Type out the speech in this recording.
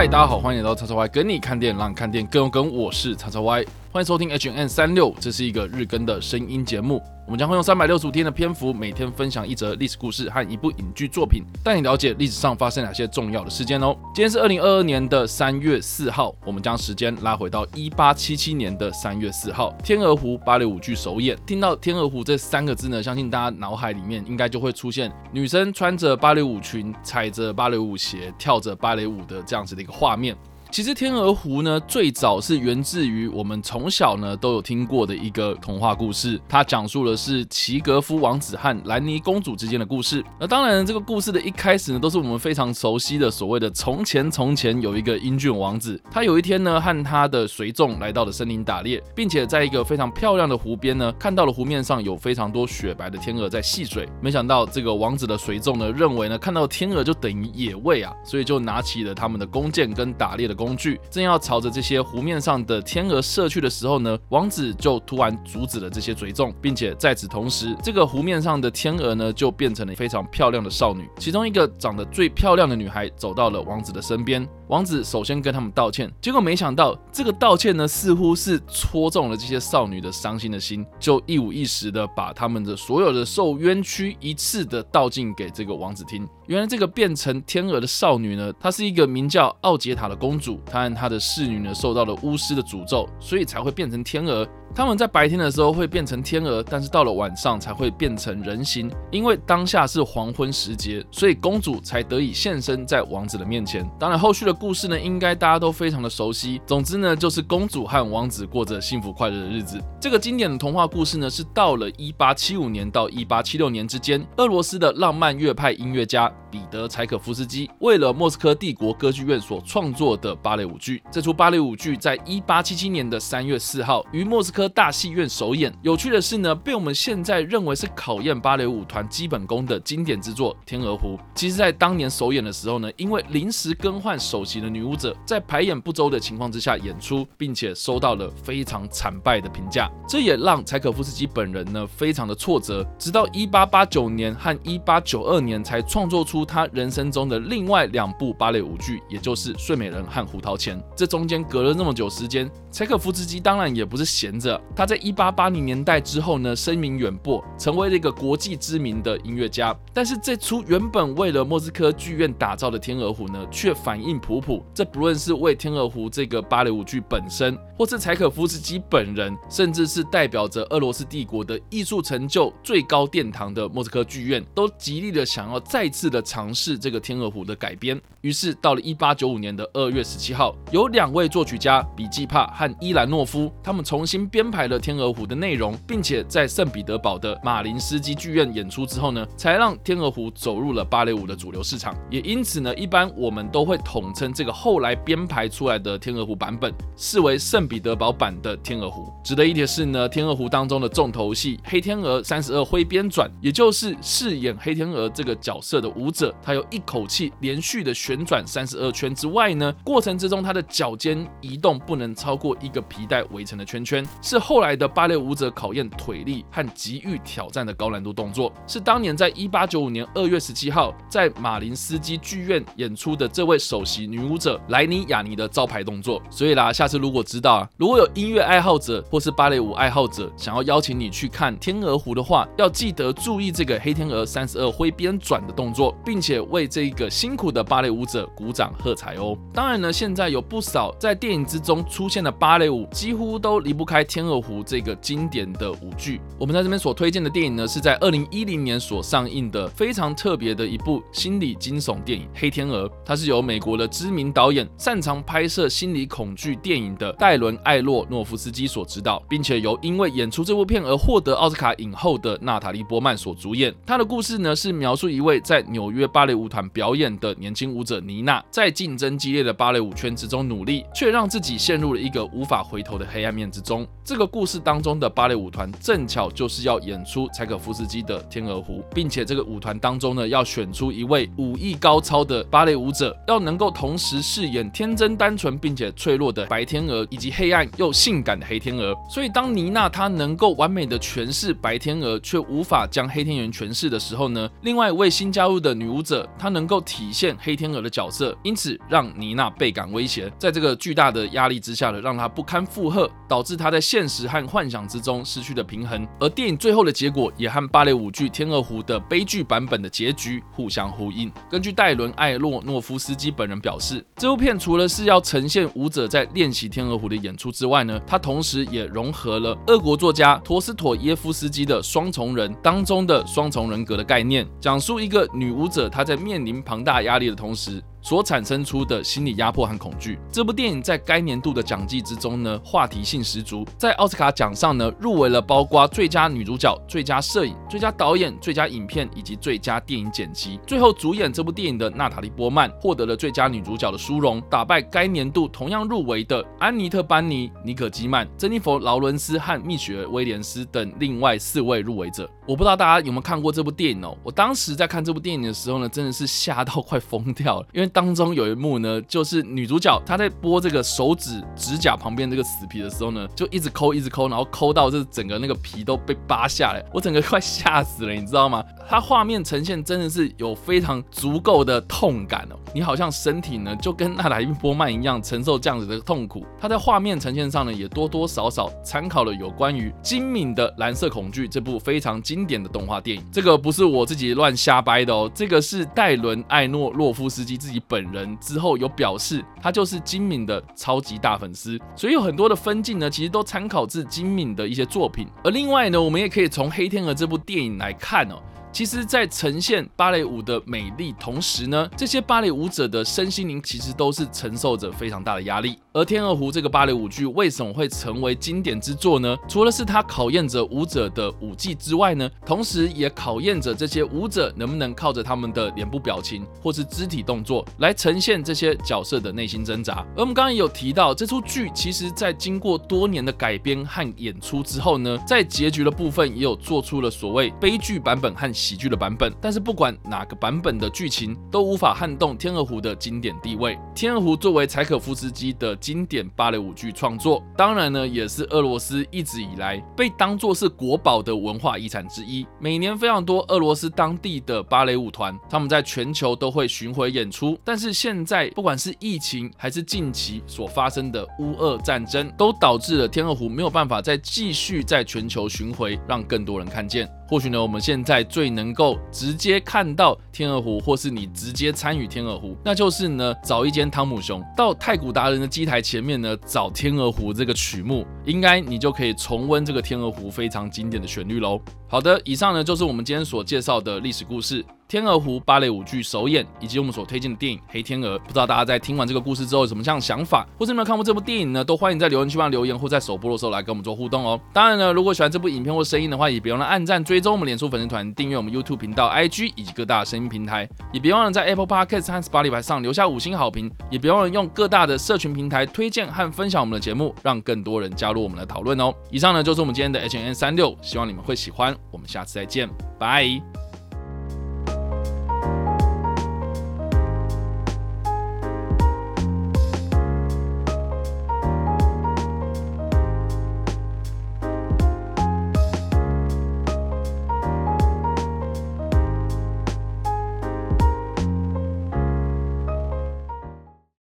嗨，大家好，欢迎来到叉叉 Y，跟你看店，让看店更更有梗。我是叉叉 Y，欢迎收听 H N 三六，这是一个日更的声音节目。我们将会用三百六十五天的篇幅，每天分享一则历史故事和一部影剧作品，带你了解历史上发生哪些重要的事件哦。今天是二零二二年的三月四号，我们将时间拉回到一八七七年的三月四号，天鹅湖芭蕾舞剧首演。听到天鹅湖这三个字呢，相信大家脑海里面应该就会出现女生穿着芭蕾舞裙，踩着芭蕾舞鞋，跳着芭蕾舞的这样子的一个画面。其实天鹅湖呢，最早是源自于我们从小呢都有听过的一个童话故事，它讲述的是齐格夫王子和兰妮公主之间的故事。那当然，这个故事的一开始呢，都是我们非常熟悉的所谓的“从前从前有一个英俊王子”。他有一天呢，和他的随众来到了森林打猎，并且在一个非常漂亮的湖边呢，看到了湖面上有非常多雪白的天鹅在戏水。没想到这个王子的随众呢，认为呢，看到天鹅就等于野味啊，所以就拿起了他们的弓箭跟打猎的工具，正要朝着这些湖面上的天鹅射去的时候呢，王子就突然阻止了这些随众，并且在此同时，这个湖面上的天鹅呢就变成了非常漂亮的少女。其中一个长得最漂亮的女孩走到了王子的身边，王子首先跟他们道歉，结果没想到这个道歉呢似乎是戳中了这些少女的伤心的心，就一五一十的把他们的所有的受冤屈一次的道尽给这个王子听。原来这个变成天鹅的少女呢，她是一个名叫奥杰塔的公主，她和她的侍女呢受到了巫师的诅咒，所以才会变成天鹅。他们在白天的时候会变成天鹅，但是到了晚上才会变成人形。因为当下是黄昏时节，所以公主才得以现身在王子的面前。当然，后续的故事呢，应该大家都非常的熟悉。总之呢，就是公主和王子过着幸福快乐的日子。这个经典的童话故事呢，是到了一八七五年到一八七六年之间，俄罗斯的浪漫乐派音乐家彼得柴可夫斯基为了莫斯科帝国歌剧院所创作的芭蕾舞剧。这出芭蕾舞剧在一八七七年的三月四号于莫斯科大戏院首演。有趣的是呢，被我们现在认为是考验芭蕾舞团基本功的经典之作《天鹅湖》，其实在当年首演的时候呢，因为临时更换首席的女舞者，在排演不周的情况之下演出，并且收到了非常惨败的评价。这也让柴可夫斯基本人呢非常的挫折，直到一八八九年和一八九二年才创作出他人生中的另外两部芭蕾舞剧，也就是《睡美人》和《胡桃钳》。这中间隔了那么久时间，柴可夫斯基当然也不是闲着。他在一八八零年代之后呢，声名远播，成为了一个国际知名的音乐家。但是这出原本为了莫斯科剧院打造的《天鹅湖》呢，却反应普普。这不论是为《天鹅湖》这个芭蕾舞剧本身，或是柴可夫斯基本人，甚至是代表着俄罗斯帝国的艺术成就最高殿堂的莫斯科剧院，都极力的想要再次的尝试这个《天鹅湖》的改编。于是到了一八九五年的二月十七号，有两位作曲家比季帕和伊兰诺夫，他们重新编排。了《天鹅湖》的内容，并且在圣彼得堡的马林斯基剧院演出之后呢，才让《天鹅湖》走入了芭蕾舞的主流市场。也因此呢，一般我们都会统称这个后来编排出来的《天鹅湖》版本，视为圣彼得堡版的《天鹅湖》。值得一提的是呢，《天鹅湖》当中的重头戏《黑天鹅三十二挥鞭转》，也就是饰演黑天鹅这个角色的舞者，他有一口气连续的旋转三十二圈之外呢，过程之中他的脚尖移动不能超过一个皮带围成的圈圈，是。后来的芭蕾舞者考验腿力和急于挑战的高难度动作，是当年在一八九五年二月十七号在马林斯基剧院演出的这位首席女舞者莱尼亚尼的招牌动作。所以啦，下次如果知道啊，如果有音乐爱好者或是芭蕾舞爱好者想要邀请你去看《天鹅湖》的话，要记得注意这个黑天鹅三十二挥鞭转的动作，并且为这个辛苦的芭蕾舞者鼓掌喝彩哦。当然呢，现在有不少在电影之中出现的芭蕾舞，几乎都离不开天鹅湖这个经典的舞剧，我们在这边所推荐的电影呢，是在二零一零年所上映的非常特别的一部心理惊悚电影《黑天鹅》，它是由美国的知名导演、擅长拍摄心理恐惧电影的戴伦·艾洛诺夫斯基所执导，并且由因为演出这部片而获得奥斯卡影后的娜塔莉·波曼所主演。他的故事呢，是描述一位在纽约约芭蕾舞团表演的年轻舞者妮娜，在竞争激烈的芭蕾舞圈之中努力，却让自己陷入了一个无法回头的黑暗面之中。这个故事当中的芭蕾舞团正巧就是要演出柴可夫斯基的《天鹅湖》，并且这个舞团当中呢，要选出一位武艺高超的芭蕾舞者，要能够同时饰演天真单纯并且脆弱的白天鹅，以及黑暗又性感的黑天鹅。所以当妮娜她能够完美的诠释白天鹅，却无法将黑天鹅诠释的时候呢，另外一位新加入的女舞者，她能够体现黑天鹅的角色，因此让妮娜倍感威胁。在这个巨大的压力之下呢，让她不堪负荷，导致她在现实和幻想之中失去了平衡。而电影最后的结果也和芭蕾舞剧《天鹅湖》的悲剧版本的结局互相呼应。根据戴伦·艾洛诺夫斯基本人表示，这部片除了是要呈现舞者在练习天鹅湖的演出之外呢，它同时也融合了俄国作家陀思妥耶夫斯基的《双重人》当中的双重人格的概念，讲述一个女舞者他在面临庞大压力的同时，所产生出的心理压迫和恐惧。这部电影在该年度的奖季之中呢，话题性十足。在奥斯卡奖上呢，入围了包括最佳女主角、最佳摄影、最佳导演、最佳影片以及最佳电影剪辑。最后，主演这部电影的娜塔莉波曼获得了最佳女主角的殊荣，打败该年度同样入围的安妮特班尼、尼可基曼、珍妮佛劳伦斯和蜜雪儿威廉斯等另外四位入围者。我不知道大家有没有看过这部电影哦？我当时在看这部电影的时候呢，真的是吓到快疯掉了，因为当中有一幕呢，就是女主角她在剥这个手指指甲旁边这个死皮的时候呢，就一直抠一直抠，然后抠到这整个那个皮都被扒下来，我整个快吓死了，你知道吗？它画面呈现真的是有非常足够的痛感哦，你好像身体呢就跟娜塔莉波曼一样承受这样子的痛苦。它在画面呈现上呢，也多多少少参考了有关于精敏的《蓝色恐惧》这部非常经典的动画电影。这个不是我自己乱瞎掰的哦，这个是戴伦艾诺洛夫斯基自己本人。之后有表示，他就是金敏的超级大粉丝，所以有很多的分镜呢，其实都参考自金敏的一些作品。而另外呢，我们也可以从《黑天鹅》这部电影来看哦。其实，在呈现芭蕾舞的美丽同时呢，这些芭蕾舞者的身心灵其实都是承受着非常大的压力。而《天鹅湖》这个芭蕾舞剧为什么会成为经典之作呢？除了是它考验着舞者的舞技之外呢，同时也考验着这些舞者能不能靠着他们的脸部表情或是肢体动作来呈现这些角色的内心挣扎。而我们刚刚也有提到，这出剧其实在经过多年的改编和演出之后呢，在结局的部分也有做出了所谓悲剧版本和。喜剧的版本，但是不管哪个版本的剧情都无法撼动《天鹅湖》的经典地位。《天鹅湖》作为柴可夫斯基的经典芭蕾舞剧创作，当然呢，也是俄罗斯一直以来被当作是国宝的文化遗产之一。每年非常多俄罗斯当地的芭蕾舞团，他们在全球都会巡回演出。但是现在，不管是疫情还是近期所发生的乌俄战争，都导致了《天鹅湖》没有办法再继续在全球巡回，让更多人看见。或许呢，我们现在最能够直接看到天鹅湖，或是你直接参与天鹅湖，那就是呢，找一间汤姆熊到太古达人的机台前面呢，找天鹅湖这个曲目，应该你就可以重温这个天鹅湖非常经典的旋律喽。好的，以上呢就是我们今天所介绍的历史故事。天鹅湖芭蕾舞剧首演，以及我们所推荐的电影《黑天鹅》，不知道大家在听完这个故事之后有什么样的想法，或是有没有看过这部电影呢？都欢迎在留言区帮留言，或在首播的时候来跟我们做互动哦。当然呢，如果喜欢这部影片或声音的话，也别忘了按赞、追踪我们脸书粉丝团、订阅我们 YouTube 频道、IG 以及各大声音平台，也别忘了在 Apple Podcast 和 Spotify 上留下五星好评，也别忘了用各大的社群平台推荐和分享我们的节目，让更多人加入我们的讨论哦。以上呢就是我们今天的 H&M 365，希望你们会喜欢。我们下次再见，拜。